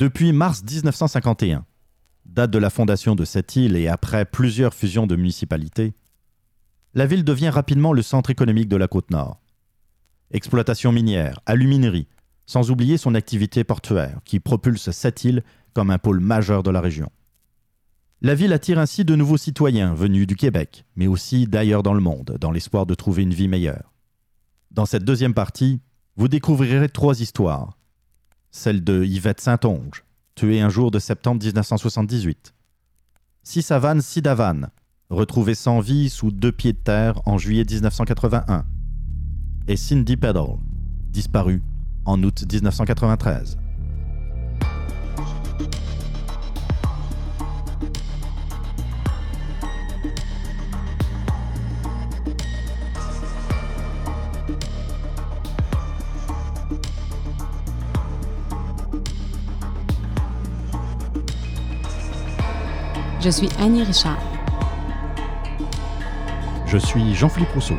Depuis mars 1951, date de la fondation de cette île et après plusieurs fusions de municipalités, la ville devient rapidement le centre économique de la côte nord. Exploitation minière, aluminerie, sans oublier son activité portuaire qui propulse cette île comme un pôle majeur de la région. La ville attire ainsi de nouveaux citoyens venus du Québec, mais aussi d'ailleurs dans le monde, dans l'espoir de trouver une vie meilleure. Dans cette deuxième partie, vous découvrirez trois histoires. Celle de Yvette Saint-Onge, tuée un jour de septembre 1978. Sisavan Sidavan, retrouvée sans vie sous deux pieds de terre en juillet 1981. Et Cindy Peddle, disparue en août 1993. Je suis Annie Richard. Je suis Jean-Philippe Rousseau.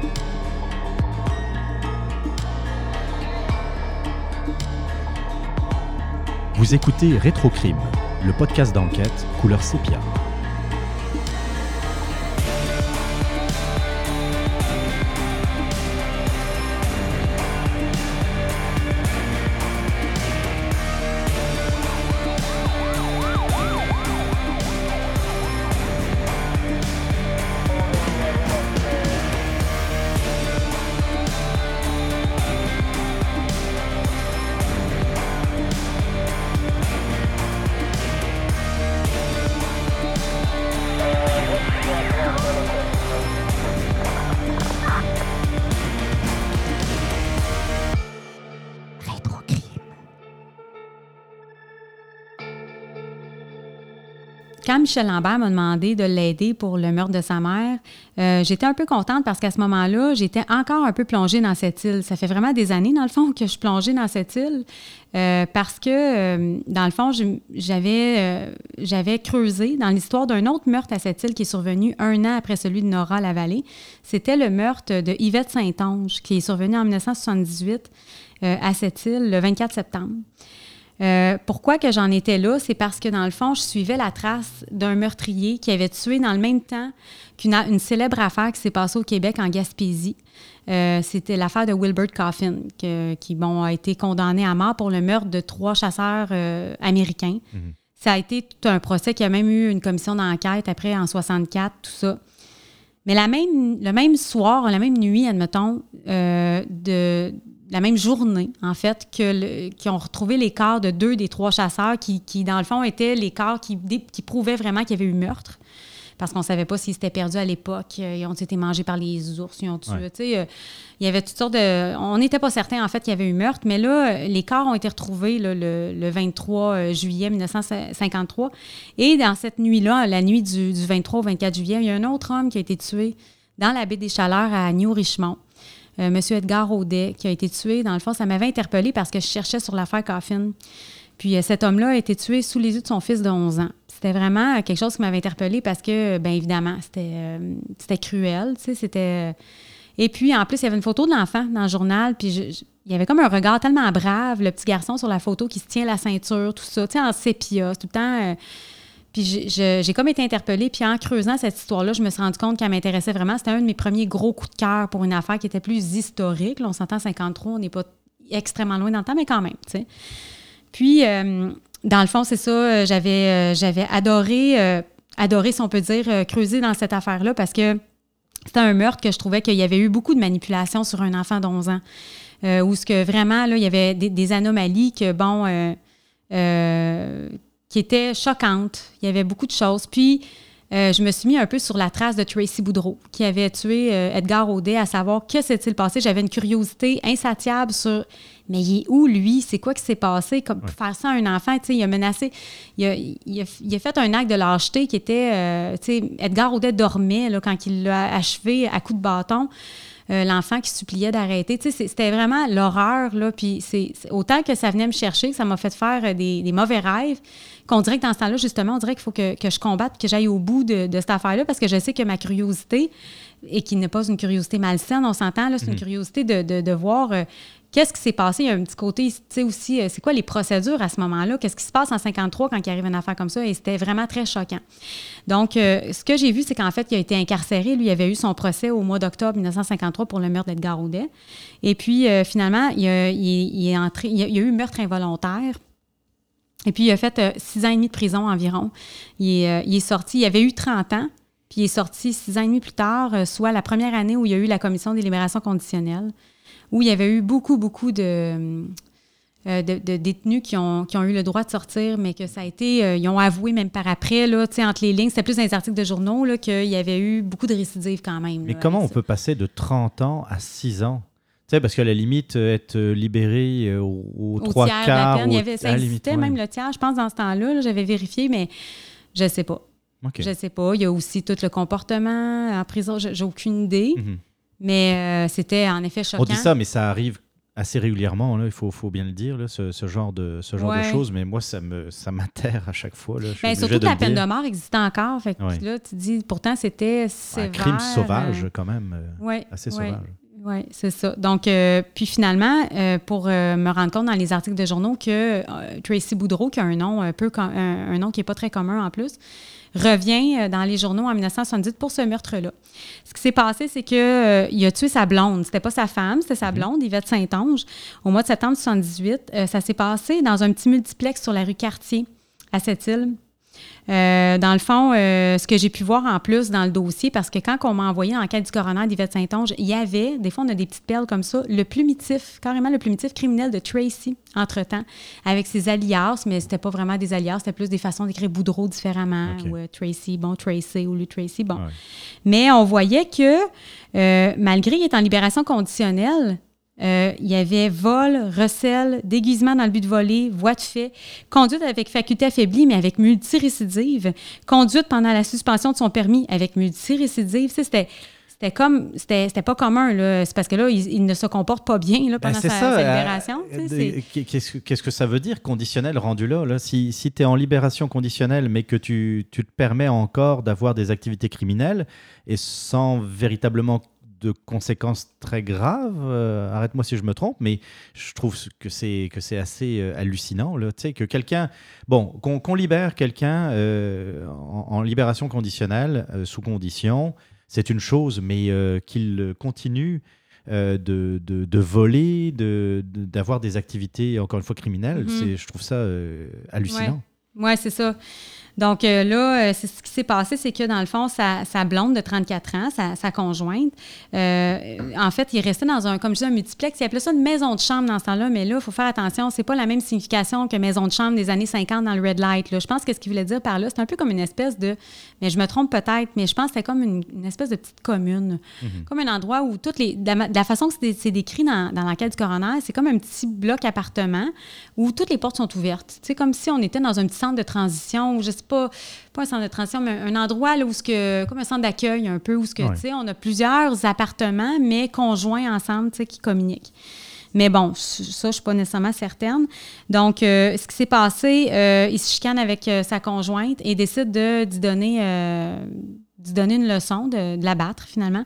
Vous écoutez Rétrocrime, le podcast d'enquête couleur sépia. Michel Lambert m'a demandé de l'aider pour le meurtre de sa mère, euh, j'étais un peu contente parce qu'à ce moment-là, j'étais encore un peu plongée dans cette île. Ça fait vraiment des années, dans le fond, que je plongeais dans cette île euh, parce que, euh, dans le fond, j'avais, creusé dans l'histoire d'un autre meurtre à cette île qui est survenu un an après celui de Nora Lavallée. C'était le meurtre de Yvette Saint-Onge qui est survenu en 1978 à cette île le 24 septembre. Euh, pourquoi que j'en étais là? C'est parce que, dans le fond, je suivais la trace d'un meurtrier qui avait tué dans le même temps qu'une une célèbre affaire qui s'est passée au Québec en Gaspésie. Euh, c'était l'affaire de Wilbert Coffin, qui bon, a été condamné à mort pour le meurtre de trois chasseurs euh, américains. Mhm. Ça a été tout un procès qui a même eu une commission d'enquête après en 64, tout ça. Mais la même, le même soir, la même nuit, admettons, de, la même journée, en fait, que qui ont retrouvé les corps de deux des trois chasseurs qui, qui dans le fond, étaient les corps qui, qui prouvaient vraiment qu'il y avait eu meurtre. Parce qu'on ne savait pas s'ils s'étaient perdus à l'époque. Euh, ils ont été mangés par les ours. Ils ont tué. Euh, il y avait toutes sortes de. On n'était pas certain, en fait, qu'il y avait eu meurtre. Mais là, les corps ont été retrouvés le, le, 23 euh, juillet 1953. Et dans cette nuit-là, la nuit du, du 23 au 24 juillet, il y a un autre homme qui a été tué dans la baie des Chaleurs à New-Richmond. Euh, M. Edgar Audet, qui a été tué. Dans le fond, ça m'avait interpellé parce que je cherchais sur l'affaire Coffin. Puis euh, cet homme-là a été tué sous les yeux de son fils de 11 ans. C'était vraiment quelque chose qui m'avait interpellé parce que, bien évidemment, c'était, euh, cruel. C'était. Et puis, en plus, il y avait une photo de l'enfant dans le journal. Puis, il y avait comme un regard tellement brave, le petit garçon sur la photo qui se tient la ceinture, tout ça, tu sais, en sépia, tout le temps. Puis j'ai comme été interpellée. Puis en creusant cette histoire-là, je me suis rendu compte qu'elle m'intéressait vraiment. C'était un de mes premiers gros coups de cœur pour une affaire qui était plus historique. On s'entend 53, on n'est pas extrêmement loin dans le temps, mais quand même, tu sais. Puis, euh, dans le fond, c'est ça, euh, j'avais, euh, j'avais adoré, adoré, si on peut dire, creuser dans cette affaire-là parce que c'était un meurtre que je trouvais qu'il y avait eu beaucoup de manipulation sur un enfant d'11 ans. où ce que vraiment, là, il y avait des, des anomalies que, bon, qui était choquante. Il y avait beaucoup de choses. Puis, euh, je me suis mis un peu sur la trace de Tracy Boudreau, qui avait tué euh, Edgar Audet, à savoir que s'est-il passé. J'avais une curiosité insatiable sur mais il est où, lui? C'est quoi qui s'est passé? Comme, Pour faire ça à un enfant, il a menacé. Il a, il, a, fait un acte de lâcheté qui était. Euh, Edgar Audet dormait là, quand il l'a achevé à coups de bâton. l'enfant qui suppliait d'arrêter. C'était vraiment l'horreur. Puis c'est autant que ça venait me chercher, que ça m'a fait faire des, des mauvais rêves qu'on dirait que dans ce temps-là, justement, on dirait qu'il faut que, je combatte, que j'aille au bout de, cette affaire-là, parce que je sais que ma curiosité et qui n'est pas une curiosité malsaine, on s'entend, là, c'est une Mhm. curiosité de, de- de voir euh, qu'est-ce qui s'est passé. Il y a un petit côté, tu sais, aussi, euh, c'est quoi les procédures à ce moment-là? Qu'est-ce qui se passe en 53 quand il arrive une affaire comme ça? Et c'était vraiment très choquant. Donc, euh, ce que j'ai vu, c'est qu'en fait, il a été incarcéré. Lui, il avait eu son procès au mois d'octobre 1953 pour le meurtre d'Edgar Audet. Et puis, finalement, il, a- il- il est entré, il, a, il a eu meurtre involontaire. Et puis, il a fait euh, six ans et demi de prison environ. Il est, euh, il est sorti, il avait eu 30 ans, puis il est sorti six ans et demi plus tard, euh, soit la première année où il y a eu la commission des libérations conditionnelles, où il y avait eu beaucoup, beaucoup de, de, de détenus qui ont, qui ont eu le droit de sortir, mais que ça a été, ils ont avoué même par après, là, entre les lignes, c'était plus dans les articles de journaux, qu'il y avait eu beaucoup de récidives quand même. Mais là, comment on ça. peut passer de 30 ans à 6 ans? Sais, parce qu'à la limite, euh, être libéré euh, au, au trois tiers de la quarts. peine. Il y avait, ça limite, existait ouais. même le tiers, je pense, dans ce temps-là. là, J'avais vérifié, mais je sais pas. Je sais pas. Il y a aussi tout le comportement en prison. J'ai aucune idée. Mhm. Mais euh, c'était en effet choquant. On dit ça, mais ça arrive assez régulièrement, là, il faut, faut bien le dire, là, ce, ce genre, de, ce genre de choses. Mais moi, ça me ça m'atterre à chaque fois. Là, Ben, surtout que la peine de mort existait encore. Fait que Ouais. là, tu dis, pourtant, c'était Un sévère. crime sauvage, euh, quand même, euh, ouais, assez sauvage. Oui, c'est ça. Donc, euh, puis finalement, euh, pour euh, me rendre compte dans les articles de journaux que euh, Tracy Boudreau, qui a un nom un peu com- un, un nom qui n'est pas très commun en plus, revient euh, dans les journaux en 1978 pour ce meurtre-là. Ce qui s'est passé, c'est que euh, il a tué sa blonde. C'était pas sa femme, c'était sa blonde, Yvette Saint-Onge. Au mois de septembre 78, euh, ça s'est passé dans un petit multiplex sur la rue Cartier à cette île. Euh, dans le fond, euh, ce que j'ai pu voir en plus dans le dossier, parce que quand on m'a envoyé l'enquête du coroner d'Yvette Saint-Onge, il y avait, des fois on a des petites perles comme ça, le plumitif, carrément le plumitif criminel de Tracy, entre-temps, avec ses alias, mais c'était pas vraiment des alias, c'était plus des façons d'écrire Boudreau différemment, ou euh, Tracy, bon, Tracy, ou le Tracy, bon. Ouais. Mais on voyait que, malgré qu'il est en libération conditionnelle, euh, il y avait vol, recel, déguisement dans le but de voler, voie de fait, conduite avec faculté affaiblie, mais avec multirécidive, conduite pendant la suspension de son permis avec multirécidive. C'était. C'était comme, c'était c'était pas commun, là. C'est parce que là, il, il ne se comporte pas bien là, Ben, pendant c'est sa, ça, sa libération. Qu'est-ce que- ça veut dire, conditionnel rendu là, là? Si, si tu es en libération conditionnelle, mais que tu, tu te permets encore d'avoir des activités criminelles et sans véritablement de conséquences très graves, euh, arrête-moi si je me trompe, mais je trouve que c'est que c'est assez euh, hallucinant, là, tu sais, que quelqu'un, bon, qu'on libère quelqu'un euh, en, en libération conditionnelle, euh, sous condition, c'est une chose, mais qu'il continue de, de, de voler, de- d'avoir des activités, encore une fois, criminelles. C'est Je trouve ça hallucinant. Oui, c'est ça. Donc euh, là, euh, c'est ce qui s'est passé, c'est que dans le fond, sa, sa blonde de 34 ans, sa, sa conjointe, euh, en fait, il restait dans un, comme je dis, un multiplex. Il appelait ça une maison de chambre dans ce temps-là, mais là, il faut faire attention, c'est pas la même signification que maison de chambre des années 50 dans le red light. là. Je pense que ce qu'il voulait dire par là, c'est un peu comme une espèce de, mais je me trompe peut-être, mais je pense que c'était comme une, une espèce de petite commune, comme un endroit où toutes les, de la, de la façon que c'est décrit dans, dans l'enquête du coroner, c'est comme un petit bloc appartement où toutes les portes sont ouvertes. C'est comme si on était dans un petit centre de transition, ou je pas, pas un centre de transition, mais un endroit là, où ce que, comme un centre d'accueil un peu, où ce que, tu sais, on a plusieurs appartements, mais conjoints ensemble, tu sais, qui communiquent. Mais bon, ça, je suis pas nécessairement certaine. Donc, euh, ce qui s'est passé, euh, il se chicane avec euh, sa conjointe et décide de, d'y donner, d'y donner une leçon, de, de la battre finalement.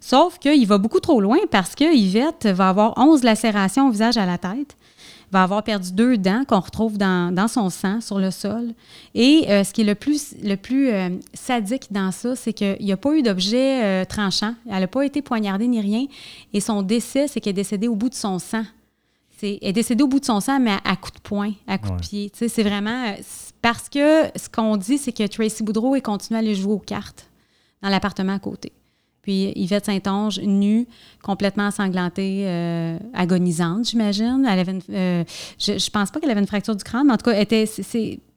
Sauf qu'il va beaucoup trop loin parce que Yvette va avoir 11 lacérations au visage à la tête va avoir perdu deux dents qu'on retrouve dans, dans son sang sur le sol. Et euh, ce qui est le plus, le plus euh, sadique dans ça, c'est qu'il n'y a pas eu d'objet euh, tranchant. Elle n'a pas été poignardée ni rien. Et son décès, c'est qu'elle est décédée au bout de son sang. C'est, elle est décédée au bout de son sang, mais à, à coups de poing, à coups Ouais. de pied. C'est vraiment... parce que ce qu'on dit, c'est que Tracy Boudreau est continué à aller jouer aux cartes dans l'appartement à côté. Puis Yvette Saint-Onge, nue, complètement ensanglantée, euh, agonisante, j'imagine. Elle avait une- euh, je, je pense pas qu'elle avait une fracture du crâne, mais en tout cas,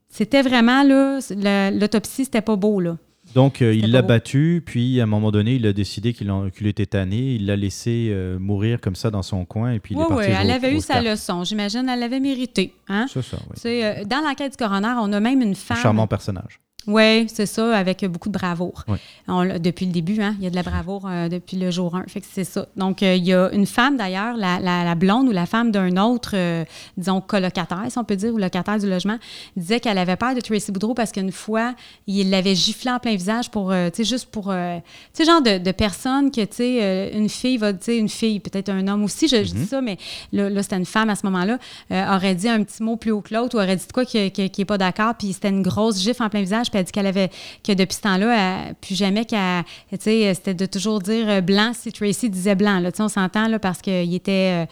c'était vraiment, là, la- l'autopsie, c'était pas beau, là. Donc, euh, il l'a battu, puis à un moment donné, il a décidé qu'il qu'il était tanné. Il l'a laissé mourir comme ça dans son coin, et puis il Oui, est parti oui, elle avait eu sa leçon. J'imagine, elle l'avait mérité. Hein? C'est ça, oui. Dans l'enquête du coroner, on a même une Un femme. charmant personnage. Oui, c'est ça, avec beaucoup de bravoure. depuis le début, hein, il y a de la bravoure euh, depuis le jour 1. Fait que c'est ça. Donc, euh, il y a une femme, d'ailleurs, la, blonde ou la femme d'un autre, euh, disons, colocataire, si on peut dire, ou locataire du logement, disait qu'elle avait peur de Tracy Boudreau parce qu'une fois, il l'avait giflé en plein visage pour, tu sais, juste pour, tu sais, genre de, de personne que, tu sais, une fille va, tu sais, une fille, peut-être un homme aussi, je, dis mm-hmm. ça, mais là, c'était une femme à ce moment-là, aurait dit un petit mot plus haut que l'autre ou aurait dit quoi qui n'est pas d'accord, puis c'était une grosse gifle en plein visage, puis elle dit qu'elle avait, que depuis ce temps-là, plus jamais qu'elle, tu sais, c'était de toujours dire euh, blanc si Tracy disait blanc. Là, on s'entend là, parce qu'il était, euh,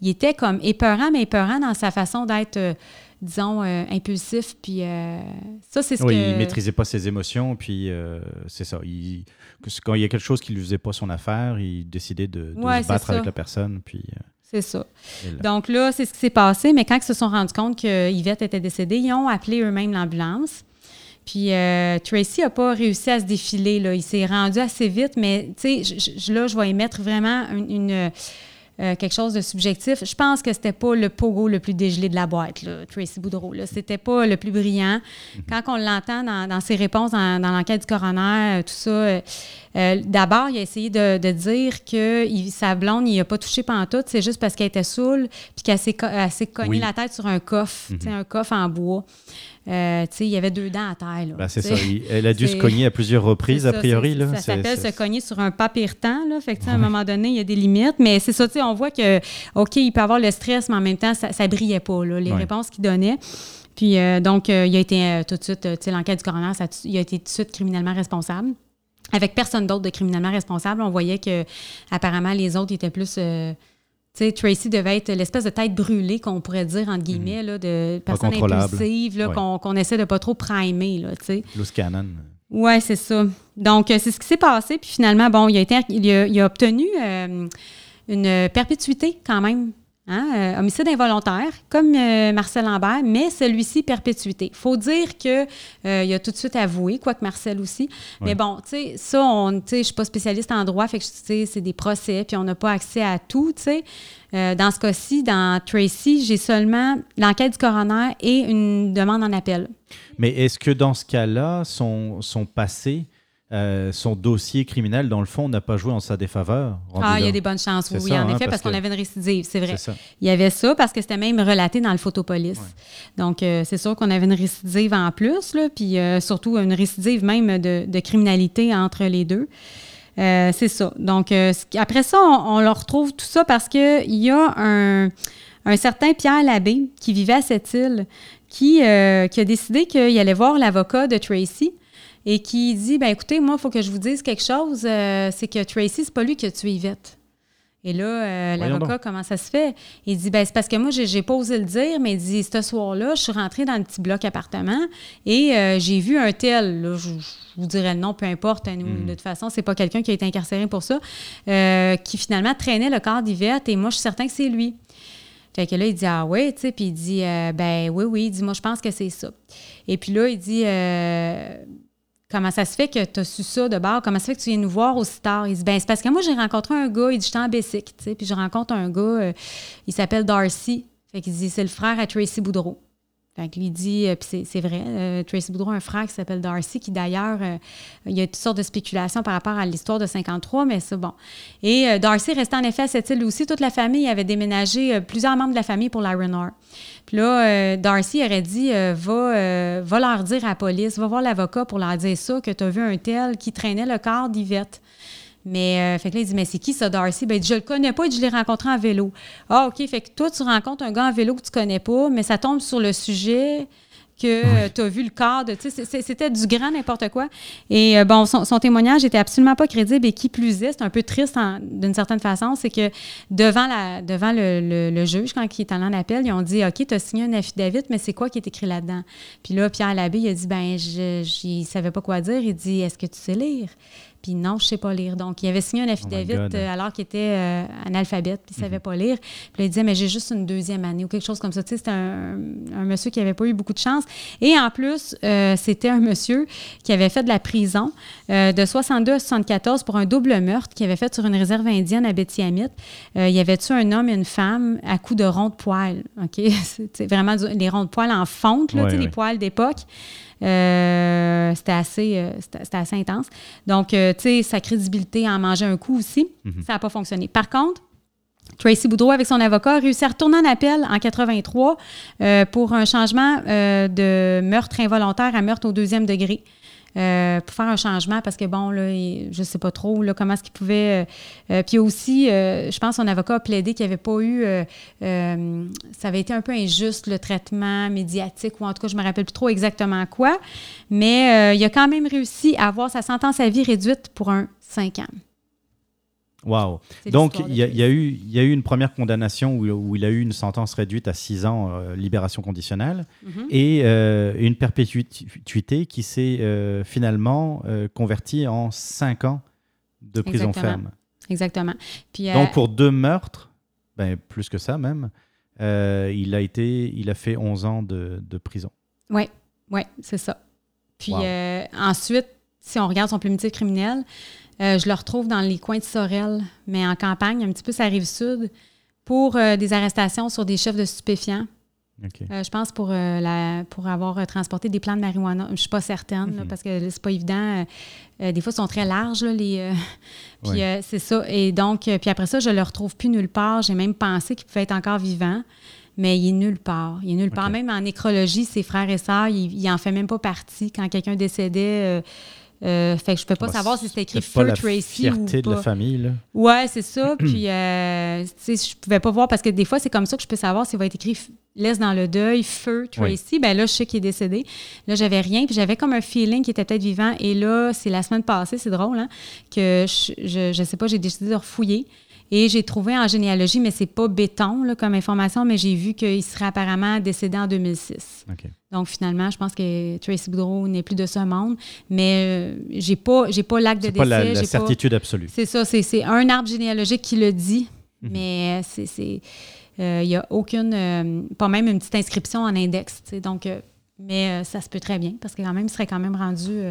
il était comme épeurant, mais épeurant dans sa façon d'être. Euh, disons, impulsif. Puis ça, c'est ce oui, il maîtrisait pas ses émotions. Puis c'est ça. Il, quand il y a quelque chose qui lui faisait pas son affaire, il décidait de, se battre avec la personne. Puis. C'est ça. Donc là, c'est ce qui s'est passé. Mais quand ils se sont rendus compte que Yvette était décédée, ils ont appelé eux-mêmes l'ambulance. Puis euh, Tracy n'a pas réussi à se défiler. Là. Il s'est rendu assez vite, mais tu sais, là, je vais émettre vraiment une, euh, quelque chose de subjectif. Je pense que c'était pas le pogo le plus dégelé de la boîte, là, Tracy Boudreau. Là. C'était pas le plus brillant. Mhm. Quand on l'entend dans, ses réponses dans, l'enquête du coroner, euh, tout ça, d'abord, il a essayé de, dire que sa blonde, il n'a pas touché pendant tout. C'est juste parce qu'elle était saoule puis qu'elle s'est, cognée la tête sur un coffre, mhm. un coffre en bois. Euh, il y avait deux dents à terre. Ben, c'est ça. Elle a dû se cogner à plusieurs reprises, a priori. Là. Ça s'appelle se cogner sur un papier temps. Là. Fait que, À un moment donné, il y a des limites. Mais c'est ça, on voit que, OK, il peut avoir le stress, mais en même temps, ça ne brillait pas, là, les réponses qu'il donnait. Puis euh, donc, euh, il a été tout de suite, l'enquête du coroner, ça, il a été tout de suite criminellement responsable. Avec personne d'autre de criminellement responsable, on voyait que apparemment les autres étaient plus sais, Tracy devait être l'espèce de tête brûlée, qu'on pourrait dire, entre guillemets, mhm. là, de personne impulsive, qu'on essaie de pas trop primer. Là, Loose cannon. Oui, c'est ça. Donc, euh, c'est ce qui s'est passé. Puis finalement, bon, il a, été, il a, obtenu euh, une perpétuité quand même Hein, euh, homicide involontaire, comme euh, Marcel Lambert, mais celui-ci perpétuité. Il faut dire qu'il euh, a tout de suite avoué, quoique Marcel aussi. Mais bon, tu sais, ça, je ne suis pas spécialiste en droit, fait que c'est des procès, puis on n'a pas accès à tout, tu sais. dans ce cas-ci, dans Tracy, j'ai seulement l'enquête du coroner et une demande en appel. Mais est-ce que dans ce cas-là, son, son passé euh, son dossier criminel, dans le fond, n'a pas joué en sa défaveur. Ah, il y a des bonnes chances, oui, en hein, effet, parce, qu'on avait une récidive, c'est vrai. Il y avait ça parce que c'était même relaté dans le photopolis. Donc, euh, c'est sûr qu'on avait une récidive en plus, là, puis euh, surtout une récidive même de, criminalité entre les deux. c'est ça. Donc, après ça, on, leur retrouve tout ça parce qu'il y a un, un, certain Pierre Labbé qui vivait à cette île qui, qui a décidé qu'il allait voir l'avocat de Tracy et qui dit ben écoutez, moi, il faut que je vous dise quelque chose, euh, c'est que Tracy, c'est pas lui qui a tué Yvette. Et là, euh, l'avocat, comment ça se fait? Il dit, ben c'est parce que moi, j'ai pas osé le dire, mais il dit, ce soir-là, je suis rentrée dans le petit bloc appartement et euh, j'ai vu un tel, là, je, vous dirais non, peu importe, hein, hmm. de toute façon, c'est pas quelqu'un qui a été incarcéré pour ça, qui finalement traînait le corps d'Yvette et moi, je suis certain que c'est lui. Fait que là, il dit Ah ouais, tu sais, puis il dit Ben oui, oui, il dit Moi, je pense que c'est ça. Et puis là, il dit Comment ça se fait que tu as su ça de bord? Comment ça se fait que tu viens nous voir aussi tard? Il dit, ben c'est parce que moi, j'ai rencontré un gars, il dit, j'étais en Bessic, tu sais, puis je rencontre un gars, euh, il s'appelle Darcy. Fait qu'il dit, c'est le frère à Tracy Boudreau. Fait qu'il dit, euh, puis c'est vrai, euh, Tracy Boudreau a un frère qui s'appelle Darcy, qui d'ailleurs, il y a toutes sortes de spéculations par rapport à l'histoire de 53, mais c'est bon. Et Darcy restait en effet à cette île aussi. Toute la famille avait déménagé, plusieurs membres de la famille pour l'Iron puis là, euh, Darcy aurait dit euh, va, euh, va leur dire à la police, va voir l'avocat pour leur dire ça, que tu as vu un tel qui traînait le corps d'Yvette. Mais fait que là, il dit Mais c'est qui ça, Darcy? Ben, il dit, Je le connais pas, et je l'ai rencontré en vélo. Ah, OK, fait que toi, tu rencontres un gars en vélo que tu connais pas, mais ça tombe sur le sujet que tu as vu le cadre. C'était du grand n'importe quoi. Et euh, bon, son, témoignage était absolument pas crédible et qui plus est, c'est un peu triste d'une certaine façon, c'est que devant, la, devant le, juge, quand il est allé en appel, ils ont dit OK, tu as signé un affidavit, mais c'est quoi qui est écrit là-dedans? Puis là, Pierre Labbé, il a dit ben je, ne savait pas quoi dire. Il dit Est-ce que tu sais lire? Puis non, je sais pas lire. Donc, il avait signé un affidavit oh euh, alors qu'il était euh, analphabète, puis il savait mhm. pas lire. Puis il disait, mais j'ai juste une deuxième année ou quelque chose comme ça. Tu sais, c'était un, monsieur qui avait pas eu beaucoup de chance. Et en plus, euh, c'était un monsieur qui avait fait de la prison de 62 à 74 pour un double meurtre qu'il avait fait sur une réserve indienne à Betty-Amit. il avait tué un homme et une femme à coups de ronds de poils. OK? C'est vraiment les ronds de poils en fonte, là, tu sais, les poils d'époque. C'était assez, c'était assez intense. Donc, tu sais, sa crédibilité en mangeait un coup aussi. Mhm. Ça n'a pas fonctionné. Par contre, Tracy Boudreau, avec son avocat, a réussi à retourner en appel en 83 pour un changement de meurtre involontaire à meurtre au deuxième degré. Euh, pour faire un changement parce que, bon, là, je ne sais pas trop là, comment est-ce qu'il pouvait. Euh, euh, puis aussi, je pense son avocat a plaidé qu'il n'y avait pas eu. ça avait été un peu injuste, le traitement médiatique, ou en tout cas, je ne me rappelle plus trop exactement quoi. Mais il a quand même réussi à avoir sa sentence à vie réduite pour un 5 ans. Wow. Donc, il y, a, eu, y a eu une première condamnation où, il a eu une sentence réduite à 6 ans, euh, libération conditionnelle, mhm. et euh, une perpétuité qui s'est euh, finalement convertie en 5 ans de prison ferme. Exactement. Puis, Donc, pour deux meurtres, ben, plus que ça même, il, a été, il a fait 11 ans de, prison. Oui, oui, c'est ça. Puis ensuite, si on regarde son plumitif criminel, euh, je le retrouve dans les coins de Sorel, mais en campagne, un petit peu sa rive sud, pour euh, des arrestations sur des chefs de stupéfiants. Euh, je pense pour, la, pour avoir transporté des plants de marijuana. Je ne suis pas certaine, Mhm. parce que c'est pas évident. des fois, ils sont très larges, les. puis c'est ça. Et donc, puis après ça, je ne le retrouve plus nulle part. J'ai même pensé qu'il pouvait être encore vivant. Mais il est nulle part. Il est nulle part. Même en nécrologie, ses frères et sœurs, il n'en fait même pas partie. Quand quelqu'un décédait, euh, fait que je peux pas savoir si c'était écrit Feu Tracy ou pas. de la famille, là. Ouais, c'est ça. Puis, euh, tu sais, je pouvais pas voir parce que des fois, c'est comme ça que je peux savoir s'il va être écrit Laisse dans le deuil, Feu Tracy. Ben là, je sais qu'il est décédé. Là, j'avais rien. Puis j'avais comme un feeling qu'il était peut-être vivant. Et là, c'est la semaine passée, c'est drôle, hein, que je, je, sais pas, j'ai décidé de refouiller. Et j'ai trouvé en généalogie, mais c'est pas béton là, comme information, mais j'ai vu qu'il serait apparemment décédé en 2006. Donc finalement, je pense que Tracy Boudreau n'est plus de ce monde, mais euh, j'ai pas j'ai pas l'acte de décès. Pas la, la certitude absolue. C'est ça, c'est un arbre généalogique qui le dit, mhm. mais c'est il euh, n'y a aucune, euh, pas même une petite inscription en index. Donc, mais ça se peut très bien parce que quand même, il serait quand même rendu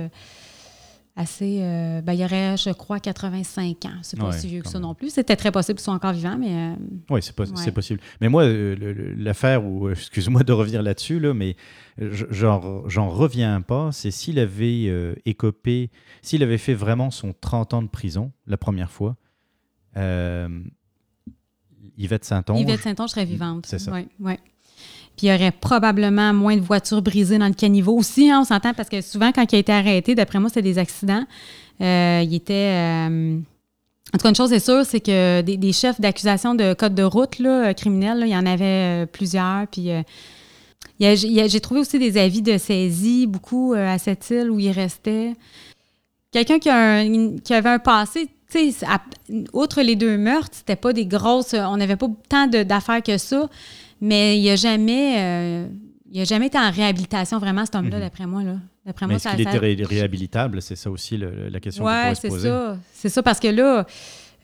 assez. Euh, ben, il y aurait, je crois, 85 ans. C'est pas si vieux que ça non plus. C'était très possible qu'ils soient encore vivants, mais. Euh, oui, c'est possible. Mais moi, euh, l'affaire, ou excuse-moi de revenir là-dessus, là, mais j'en reviens pas, c'est s'il avait écopé, s'il avait fait vraiment son 30 ans de prison la première fois. Yvette Saint-Onge. Yvette Saint-Onge serait vivante. C'est ça. Oui, oui. Puis il y aurait probablement moins de voitures brisées dans le caniveau aussi, hein, on s'entend, parce que souvent, quand il a été arrêté, d'après moi, c'était des accidents. Euh, il était. Euh, en tout cas, une chose est sûre, c'est que des, chefs d'accusation de code de route là, euh, criminels, il y en avait plusieurs. Puis j'ai trouvé aussi des avis de saisie, beaucoup à cette île où il restait. Quelqu'un qui, qui, avait un passé, tu sais, outre les deux meurtres, c'était pas des grosses. On n'avait pas tant d'affaires que ça. Mais il n'a jamais, euh, a jamais été en réhabilitation, vraiment, cet homme-là, mhm. d'après moi. Là. D'après moi, est-ce qu'il était réhabilitable? C'est ça aussi la question qu'on se poser. Oui, c'est ça. C'est ça, parce que là,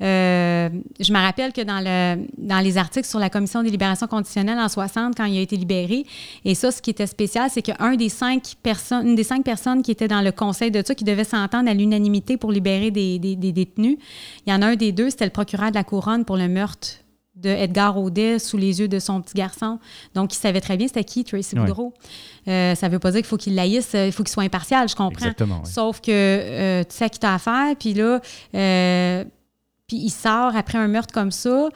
euh, je me rappelle que dans, le, dans les articles sur la commission des libérations conditionnelles en 60, quand il a été libéré, et ça, ce qui était spécial, c'est qu'un des cinq personnes, une des cinq personnes qui étaient dans le conseil de ça, qui devait s'entendre à l'unanimité pour libérer des, des, détenus, il y en a un des deux, c'était le procureur de la couronne pour le meurtre de Edgar Audet sous les yeux de son petit garçon. Donc, il savait très bien c'était qui, Tracy Boudreau. Euh, ça ne veut pas dire qu'il faut qu'il laïsse, euh, il faut qu'il soit impartial, je comprends. Exactement, Sauf que euh, tu sais à qui tu as affaire, puis là, puis il sort après un meurtre comme ça.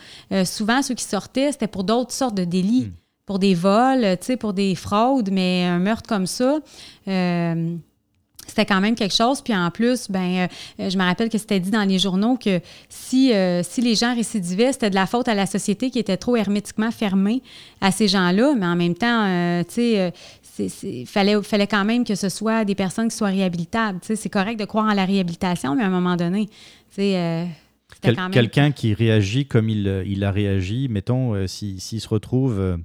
souvent, ceux qui sortaient, c'était pour d'autres sortes de délits, hmm. pour des vols, tu sais, pour des fraudes, mais un meurtre comme ça c'était quand même quelque chose. Puis en plus, ben, euh, je me rappelle que c'était dit dans les journaux que si, euh, si les gens récidivaient, c'était de la faute à la société qui était trop hermétiquement fermée à ces gens-là. Mais en même temps, euh, tu sais, il fallait, fallait quand même que ce soit des personnes qui soient réhabilitables. c'est correct de croire en la réhabilitation, mais à un moment donné, tu sais. Quelqu'un qui réagit comme il, il a réagi, mettons, s'il se retrouve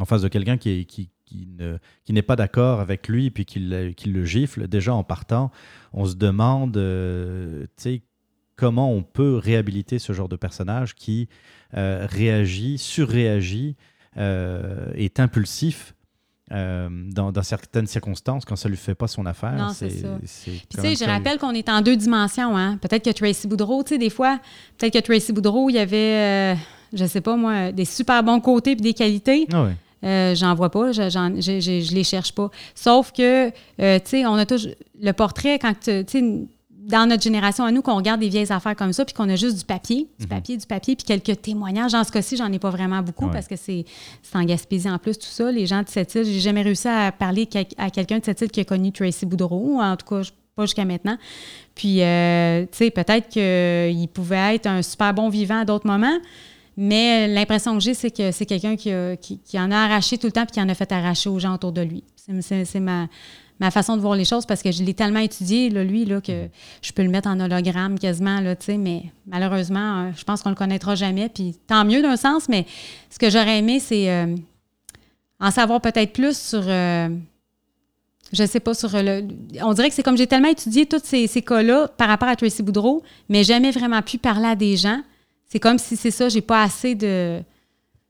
en face de quelqu'un qui, qui, qui n'est pas d'accord avec lui puis qui le gifle, déjà en partant, on se demande euh, comment on peut réhabiliter ce genre de personnage qui euh, réagit, surréagit, euh, est impulsif. dans, certaines circonstances, quand ça ne lui fait pas son affaire. C'est ça. Puis, tu sais, je rappelle qu'on est en deux dimensions. Hein? Peut-être que Tracy Boudreau, tu sais, des fois, peut-être que Tracy Boudreau, il y avait, je ne sais pas moi, des super bons côtés puis des qualités. Ah Euh, j'en vois pas, je, je, les cherche pas. Sauf que, euh, tu sais, on a toujours le portrait quand tu sais dans notre génération à nous, qu'on regarde des vieilles affaires comme ça, puis qu'on a juste du papier, du mhm. papier, du papier, puis quelques témoignages. Dans ce cas-ci, j'en ai pas vraiment beaucoup parce que c'est en Gaspésie en plus, tout ça. Les gens de cette île, j'ai jamais réussi à parler à quelqu'un de cette île qui a connu Tracy Boudreau, en tout cas, pas jusqu'à maintenant. Puis, euh, tu sais, peut-être qu'il pouvait être un super bon vivant à d'autres moments, mais l'impression que j'ai, c'est que c'est quelqu'un qui, qui, en a arraché tout le temps puis qui en a fait arracher aux gens autour de lui. C'est ma ma façon de voir les choses parce que je l'ai tellement étudié, là, lui, là, que je peux le mettre en hologramme quasiment, là, mais malheureusement, euh, je pense qu'on ne le connaîtra jamais. Puis tant mieux d'un sens, mais ce que j'aurais aimé, c'est euh, en savoir peut-être plus sur. Euh, je sais pas, sur le. On dirait que c'est comme j'ai tellement étudié tous ces, cas-là par rapport à Tracy Boudreau, mais jamais vraiment pu parler à des gens. C'est comme si c'est ça, j'ai pas assez de.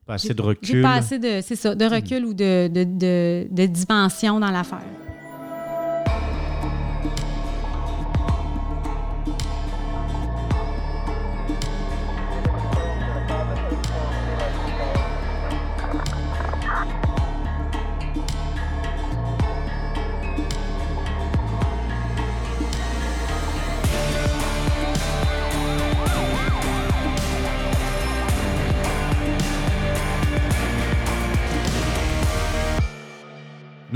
Pas assez de recul. J'ai pas assez de. Ça, de recul ou de, de, de dimension dans l'affaire.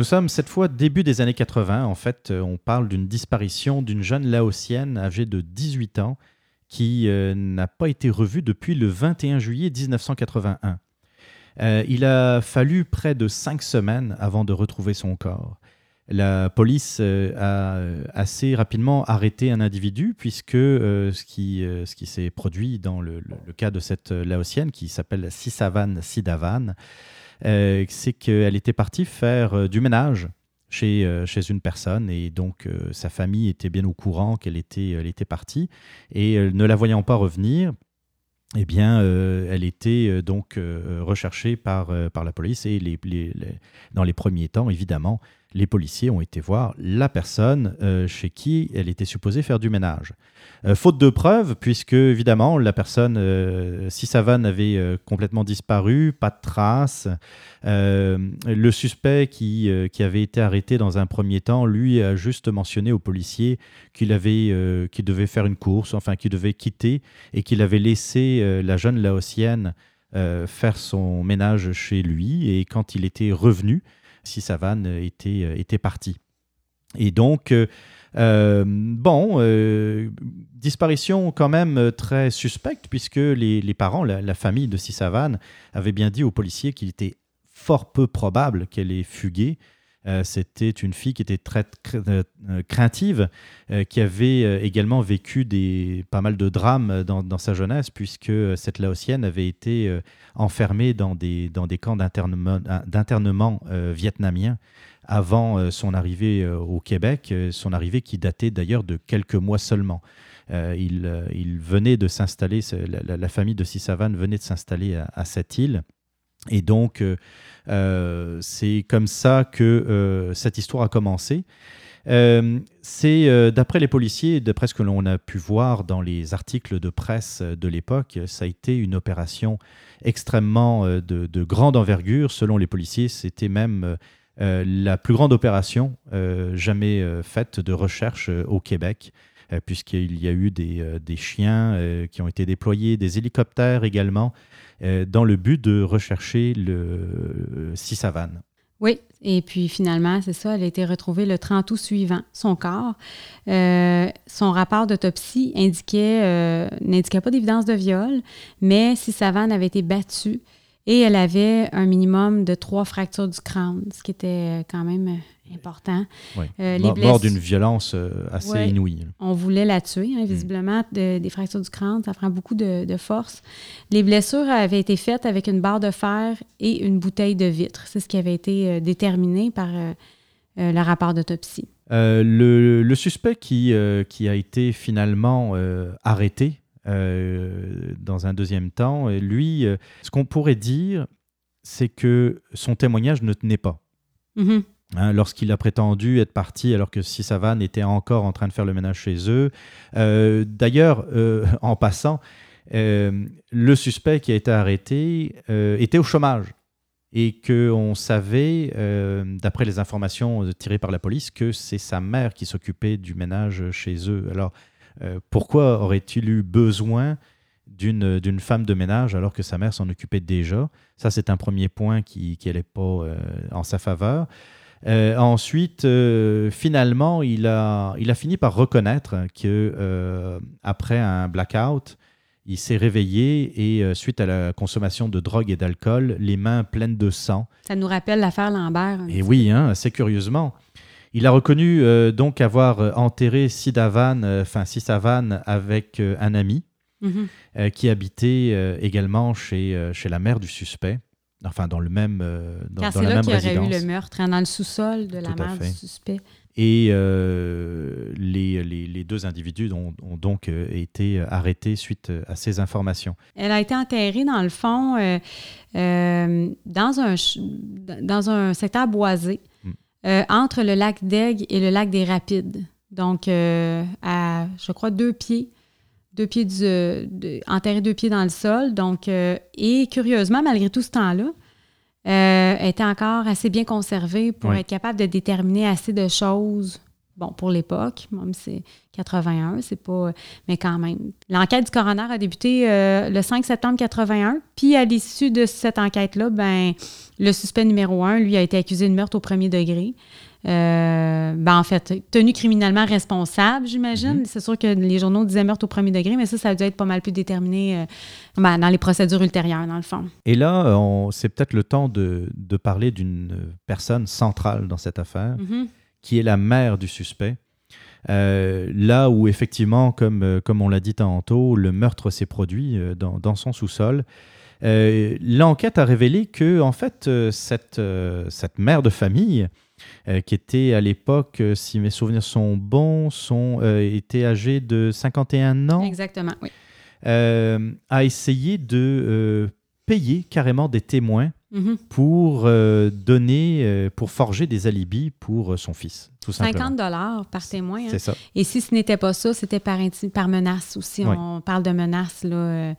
Nous sommes cette fois début des années 80. En fait, euh, on parle d'une disparition d'une jeune laotienne âgée de 18 ans qui euh, n'a pas été revue depuis le 21 juillet 1981. Euh, il a fallu près de cinq semaines avant de retrouver son corps. La police a assez rapidement arrêté un individu puisque ce qui, qui s'est produit dans le, le, cas de cette laotienne qui s'appelle Sisavan Sidavan, euh, c'est qu'elle était partie faire euh, du ménage chez, euh, chez une personne et donc sa famille était bien au courant qu'elle était, elle était partie et ne la voyant pas revenir, eh bien, elle était donc recherchée par, par la police et les, dans les premiers temps, évidemment, les policiers ont été voir la personne euh, chez qui elle était supposée faire du ménage. Euh, faute de preuves, puisque évidemment la personne, euh, si Savane avait complètement disparu, pas de traces, le suspect qui, qui, avait été arrêté dans un premier temps, lui a juste mentionné aux policiers qu'il avait, qu'il devait faire une course, enfin qu'il devait quitter et qu'il avait laissé la jeune laotienne faire son ménage chez lui et quand il était revenu, si Savane était, euh, était parti. Et donc, euh, euh, bon, disparition quand même très suspecte, puisque les, parents, la, famille de Sissavan, avaient bien dit aux policiers qu'il était fort peu probable qu'elle ait fugué. C'était une fille qui était très craintive, qui avait également vécu pas mal de drames dans, sa jeunesse, puisque cette Laotienne avait été enfermée dans des, camps d'internement vietnamiens avant euh, son arrivée euh, au Québec, euh, son arrivée qui datait d'ailleurs de quelques mois seulement. il, il, venait de s'installer, la, famille de Sissavan venait de s'installer à, cette île. Et donc, c'est comme ça que cette histoire a commencé. c'est d'après les policiers, d'après ce que l'on a pu voir dans les articles de presse de l'époque, ça a été une opération extrêmement de, de, grande envergure. Selon les policiers, c'était même euh, la plus grande opération euh, jamais euh, faite de recherche au Québec, puisqu'il y a eu des, chiens qui ont été déployés, des hélicoptères également, dans le but de rechercher le Sissavan. Oui, et puis finalement, c'est ça, elle a été retrouvée le 30 août suivant, son corps. son rapport d'autopsie indiquait, n'indiquait pas d'évidence de viol, mais si avait été battue, et elle avait un minimum de trois fractures du crâne, ce qui était euh, quand même euh, important. Euh, mort, d'une violence assez inouïe. On voulait la tuer, hein, visiblement. des fractures du crâne, ça prend beaucoup de, force. Les blessures avaient été faites avec une barre de fer et une bouteille de vitre. C'est ce qui avait été déterminé par le rapport d'autopsie. Le, suspect qui, qui a été finalement arrêté euh, dans un deuxième temps. Et lui, euh, ce qu'on pourrait dire, c'est que son témoignage ne tenait pas. Mm-hmm. Hein, lorsqu'il a prétendu être parti alors que Sissavan était encore en train de faire le ménage chez eux. Euh, d'ailleurs, en passant, le suspect qui a été arrêté était au chômage. et qu'on savait, euh, d'après les informations tirées par la police, que c'est sa mère qui s'occupait du ménage chez eux. Alors, euh, pourquoi aurait-il eu besoin d'une, femme de ménage alors que sa mère s'en occupait déjà? Ça, c'est un premier point qui n'allait pas euh, en sa faveur. ensuite, finalement, il a, il a fini par reconnaître que après un blackout, il s'est réveillé et, euh, suite à la consommation de drogue et d'alcool, les mains pleines de sang. Ça nous rappelle l'affaire Lambert. Et oui, hein, assez curieusement. Il a reconnu euh, donc avoir euh, enterré Sidavan, enfin Sisavan, avec un ami mhm. qui habitait également chez, chez la mère du suspect. Enfin, dans le même, dans, Car c'est là qu'il y aurait eu le meurtre, hein, dans le sous-sol de la mère du suspect. Et euh, les, les, deux individus ont, donc euh, été arrêtés suite à ces informations. Elle a été enterrée, dans le fond, euh, dans, un, dans un secteur boisé, hmm. entre le lac d'Aigle et le lac des Rapides. Donc, à, je crois, deux pieds deux pieds du, enterré deux pieds dans le sol. Donc, et curieusement, malgré tout ce temps-là, euh, était encore assez bien conservé pour être capable de déterminer assez de choses. Bon, pour l'époque, même si c'est 81, c'est pas. Mais quand même. L'enquête du coroner a débuté euh, le 5 septembre 81. Puis, à l'issue de cette enquête-là, ben, le suspect numéro un, lui, a été accusé de meurtre au premier degré. Euh, ben en fait, tenu criminellement responsable, j'imagine. Mhm. C'est sûr que les journaux disaient meurtre au premier degré, mais ça, ça a dû être pas mal plus déterminé euh, ben, dans les procédures ultérieures, dans le fond. Et là, c'est peut-être le temps de, de parler d'une personne centrale dans cette affaire, mhm. Qui est la mère du suspect. Euh, là où effectivement, comme, comme on l'a dit tantôt, le meurtre s'est produit dans, dans son sous-sol. L'enquête a révélé que, en fait, cette, cette mère de famille euh, qui était à l'époque, euh, si mes souvenirs sont bons, sont, euh, était âgé de 51 ans. Exactement, oui. a essayé de payer carrément des témoins mhm. pour donner, pour forger des alibis pour son fils, tout 50 dollars par témoin. Hein. C'est ça. Et si ce n'était pas ça, c'était par, par menace aussi. On parle de menace, là,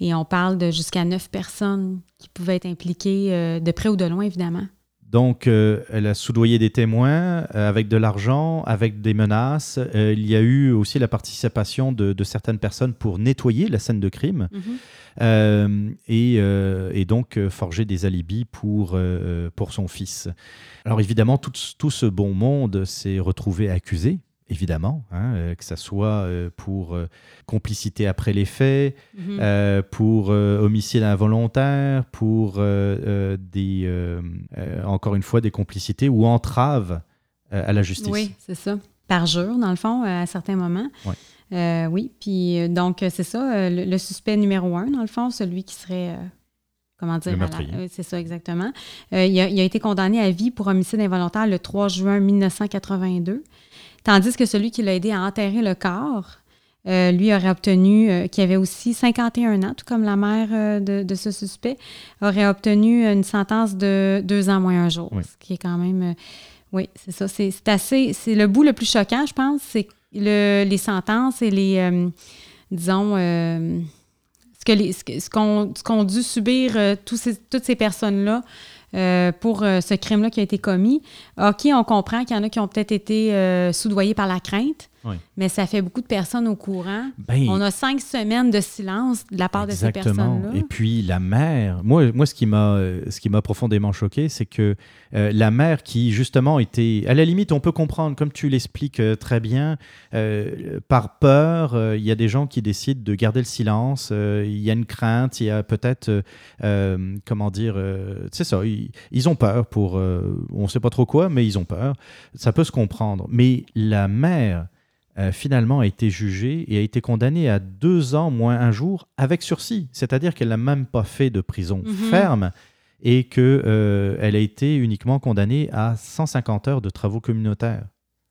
et on parle de jusqu'à neuf personnes qui pouvaient être impliquées, de près ou de loin, évidemment. Donc, euh, elle a soudoyé des témoins euh, avec de l'argent, avec des menaces. Euh, il y a eu aussi la participation de, certaines personnes pour nettoyer la scène de crime mhm. et, donc forger des alibis pour, pour son fils. Alors évidemment, tout, tout ce bon monde s'est retrouvé accusé évidemment, hein, euh, que ce soit euh, pour euh, complicité après les faits, mhm. pour homicide involontaire, pour des, encore une fois, des complicités ou entraves à la justice. Oui, c'est ça. Par jour, dans le fond, à certains moments. oui, puis donc, c'est ça, le, suspect numéro un, dans le fond, celui qui serait comment dire, c'est ça exactement. il, a, il, a, été condamné à vie pour homicide involontaire le 3 juin 1982. Tandis que celui qui l'a aidé à enterrer le corps, euh, lui aurait obtenu, euh, qui avait aussi 51 ans, tout comme la mère euh, de, ce suspect, aurait obtenu une sentence de deux ans moins un jour. Ce qui est quand même. oui, c'est ça. C'est assez. C'est le bout le plus choquant, je pense, c'est le, les sentences et les. disons. ce qu'ont ce qu'ont dû subir tous ces, toutes ces personnes-là euh, pour euh, ce crime-là qui a été commis. OK, on comprend qu'il y en a qui ont peut-être été euh, soudoyés par la crainte, mais ça fait beaucoup de personnes au courant. Ben, on a cinq semaines de silence de la part de ces personnes-là. Et puis la mère, moi, moi ce qui m'a ce qui m'a profondément choqué, c'est que euh, la mère qui justement était, à la limite, on peut comprendre, comme tu l'expliques euh, très bien, euh, par peur, il y a des gens qui décident de garder le silence. Il y a une crainte, il y a peut-être, comment dire, c'est ça, ils, ils, ont peur pour, on ne sait pas trop quoi, mais ils ont peur. Ça peut se comprendre. Mais la mère euh, finalement a été jugée et a été condamnée à deux ans moins un jour avec sursis. C'est-à-dire qu'elle n'a même pas fait de prison mhm. ferme et qu'elle euh, a été uniquement condamnée à 150 heures de travaux communautaires.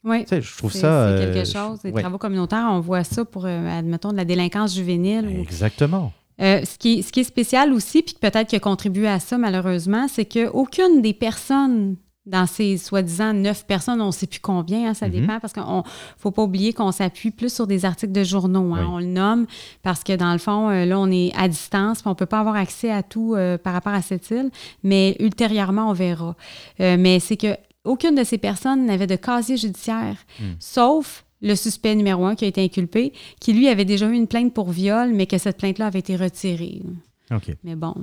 Oui, je trouve ça. C'est quelque euh, chose. Les travaux communautaires, on voit ça pour, admettons, de la délinquance juvénile. Exactement. ce, qui, ce qui est spécial aussi, puis peut-être qui a contribué à ça malheureusement, c'est qu'aucune des personnes dans ces soi-disant neuf personnes, on ne sait plus combien, hein, ça Mhm. dépend, parce qu'il ne faut pas oublier qu'on s'appuie plus sur des articles de journaux. hein. Oui. On le nomme parce que dans le fond, euh, là, on est à distance, puis on ne peut pas avoir accès à tout euh, par rapport à cette île, mais ultérieurement, on verra. Euh, mais c'est que aucune de ces personnes n'avait de casier judiciaire, Hmm. sauf le suspect numéro un qui a été inculpé, qui lui avait déjà eu une plainte pour viol, mais que cette plainte-là avait été retirée. OK. Mais bon,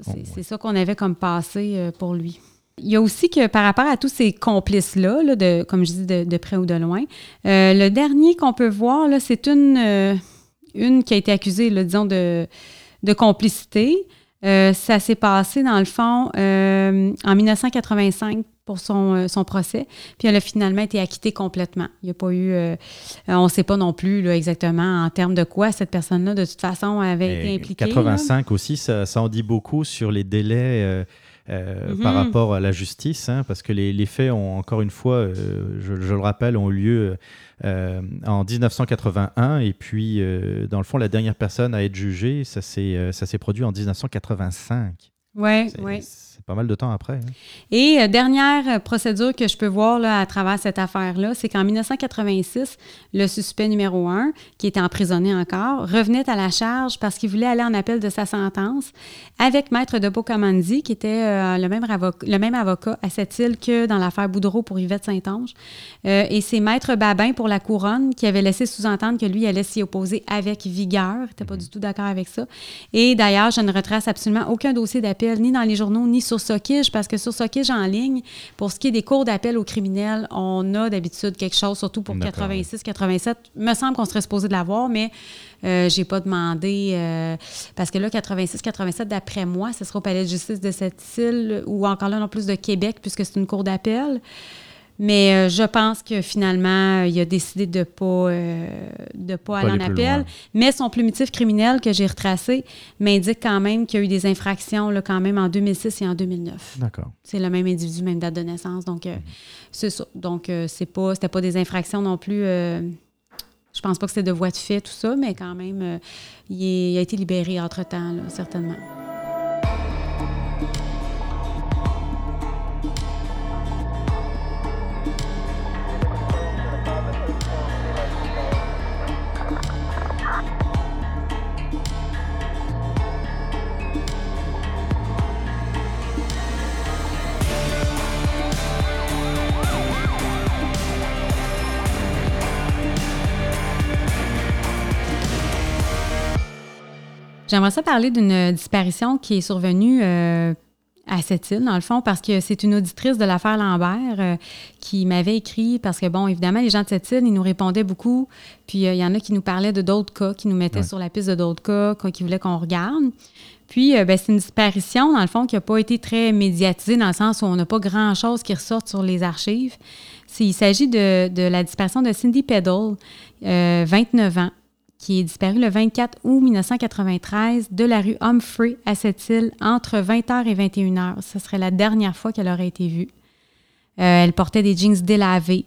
c'est ouais. ça qu'on avait comme passé euh, pour lui. Il y a aussi que par rapport à tous ces complices-là, là, de, comme je dis, de, de près ou de loin, euh, le dernier qu'on peut voir, là, c'est une, euh, une qui a été accusée, là, disons, de, de complicité. Euh, ça s'est passé, dans le fond, en 1985 pour son, son procès. Puis elle a finalement été acquittée complètement. Il n'y a pas eu... euh, on ne sait pas non plus là, exactement en termes de quoi cette personne-là, de toute façon, avait été impliquée. là. 85 aussi, ça, ça en dit beaucoup sur les délais euh, euh, Mhm. par rapport à la justice, hein, parce que les, les faits ont, encore une fois, euh, je, je le rappelle, ont eu lieu euh, en 1981, et puis, dans le fond, la dernière personne à être jugée, ça s'est ça s'est produit en 1985. Oui, C'est oui. C'est pas mal de temps après. hein. Et euh, dernière euh, procédure que je peux voir là, à travers cette affaire-là, c'est qu'en 1986, le suspect numéro un, qui était emprisonné encore, revenait à la charge parce qu'il voulait aller en appel de sa sentence avec Maître de Beaucomandi, qui était euh, le, même avocat, le même avocat à cette île que dans l'affaire Boudreau pour Yvette Saint-Onge. Euh, et c'est Maître Babin pour la Couronne qui avait laissé sous-entendre que lui allait s'y opposer avec vigueur. Il n'était pas du tout d'accord avec ça. Et d'ailleurs, je ne retrace absolument aucun dossier d'appel, ni dans les journaux, ni sur Sokige, parce que sur Sokige en ligne, pour ce qui est des cours d'appel aux criminels, on a d'habitude quelque chose, surtout pour D'accord, 86, 87. Il me semble qu'on serait supposé de l'avoir, mais euh, j'ai pas demandé, euh, parce que là, 86, 87, d'après moi, ce sera au palais de justice de cette île, ou encore là, non plus de Québec, puisque c'est une cour d'appel. Mais euh, je pense que finalement, il a décidé de ne pas, euh, de pas aller en aller plus appel. Mais son plumitif criminel que j'ai retracé m'indique quand même qu'il y a eu des infractions là, quand même en 2006 et en 2009. D'accord. C'est le même individu, même date de naissance. Donc, euh, c'est ça. Donc, euh, c'est pas, c'était pas des infractions non plus. euh, je pense pas que c'était de voie de fait, tout ça, mais quand même, euh, il, est- il a été libéré entre-temps, certainement. J'aimerais ça parler d'une disparition qui est survenue euh, à cette île, dans le fond, parce que c'est une auditrice de l'affaire Lambert euh, qui m'avait écrit, parce que, bon, évidemment, les gens de cette île, ils nous répondaient beaucoup, puis euh, il y en a qui nous parlaient de d'autres cas, qui nous mettaient Ouais. sur la piste de d'autres cas, qui voulaient qu'on regarde. Puis, euh, ben, c'est une disparition, dans le fond, qui n'a pas été très médiatisée, dans le sens où on n'a pas grand-chose qui ressorte sur les archives. Il s'agit de, de la disparition de Cindy Peddle, euh, 29 ans, qui est disparue le 24 août 1993 de la rue Humphrey à cette île entre 20h et 21h. Ce serait la dernière fois qu'elle aurait été vue. Euh, elle portait des jeans délavés,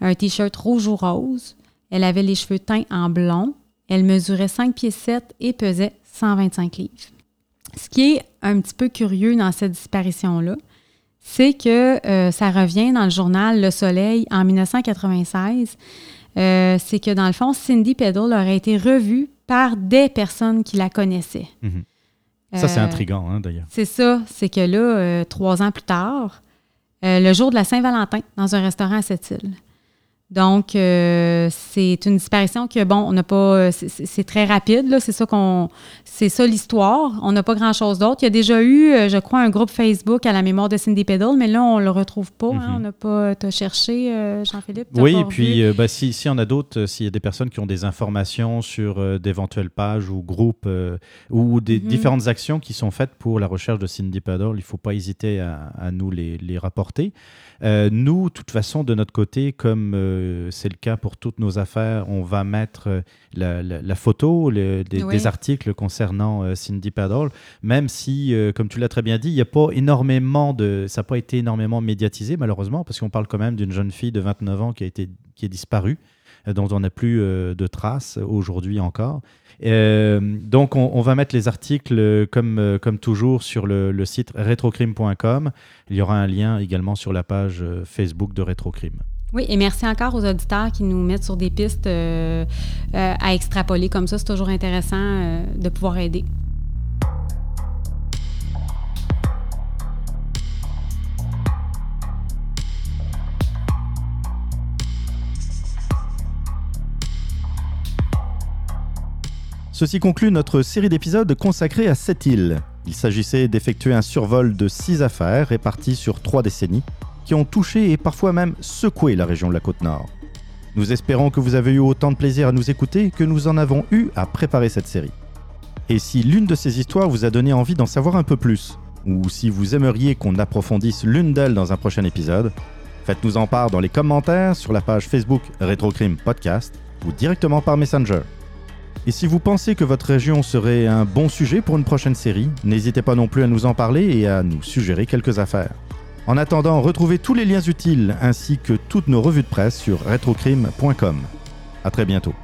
un t-shirt rouge ou rose. Elle avait les cheveux teints en blond. Elle mesurait 5 pieds 7 et pesait 125 livres. Ce qui est un petit peu curieux dans cette disparition-là, c'est que euh, ça revient dans le journal Le Soleil en 1996. Euh, c'est que dans le fond, Cindy Peddle aurait été revue par des personnes qui la connaissaient. Mhm. Ça, c'est Euh, intriguant, hein, d'ailleurs. C'est ça. C'est que là, euh, trois ans plus tard, le jour de la Saint-Valentin, dans un restaurant à cette île. Donc, euh, c'est une disparition que, bon, on n'a pas. euh, c'est- très rapide, là. C'est ça qu'on. C'est ça l'histoire. On n'a pas grand-chose d'autre. Il y a déjà eu, euh, je crois, un groupe Facebook à la mémoire de Cindy Peddle, mais là, on le retrouve pas. hein. Mhm. On n'a pas. T'as cherché, euh, Jean-Philippe? Oui, et puis euh, bah, si, si on a d'autres, s'il y a des personnes qui ont des informations sur d'éventuelles pages ou groupes ou des Mhm. différentes actions qui sont faites pour la recherche de Cindy Paddle, il ne faut pas hésiter à, à nous les, les rapporter. Nous, de toute façon, de notre côté, comme euh, c'est le cas pour toutes nos affaires, on va mettre euh, la, la- la photo, le- des, Oui. des articles concernant euh, Cindy Paddle, même si, euh, comme tu l'as très bien dit, il n'y a pas énormément de, ça n'a pas été énormément médiatisé malheureusement, parce qu'on parle quand même d'une jeune fille de 29 ans qui a été qui est disparue. dont on n'a plus de traces aujourd'hui encore. donc, on, va mettre les articles comme, comme toujours sur le, le site retrocrime.com. Il y aura un lien également sur la page Facebook de Retrocrime. Oui, et merci encore aux auditeurs qui nous mettent sur des pistes euh, euh, à extrapoler comme ça. C'est toujours intéressant euh, de pouvoir aider. Ceci conclut notre série d'épisodes consacrée à cette île. Il s'agissait d'effectuer un survol de six affaires réparties sur trois décennies qui ont touché et parfois même secoué la région de la côte nord. Nous espérons que vous avez eu autant de plaisir à nous écouter que nous en avons eu à préparer cette série. Et si l'une de ces histoires vous a donné envie d'en savoir un peu plus, ou si vous aimeriez qu'on approfondisse l'une d'elles dans un prochain épisode, faites-nous en part dans les commentaires sur la page Facebook Retrocrime Podcast ou directement par Messenger. Et si vous pensez que votre région serait un bon sujet pour une prochaine série, n'hésitez pas non plus à nous en parler et à nous suggérer quelques affaires. En attendant, retrouvez tous les liens utiles ainsi que toutes nos revues de presse sur retrocrime.com. À très bientôt.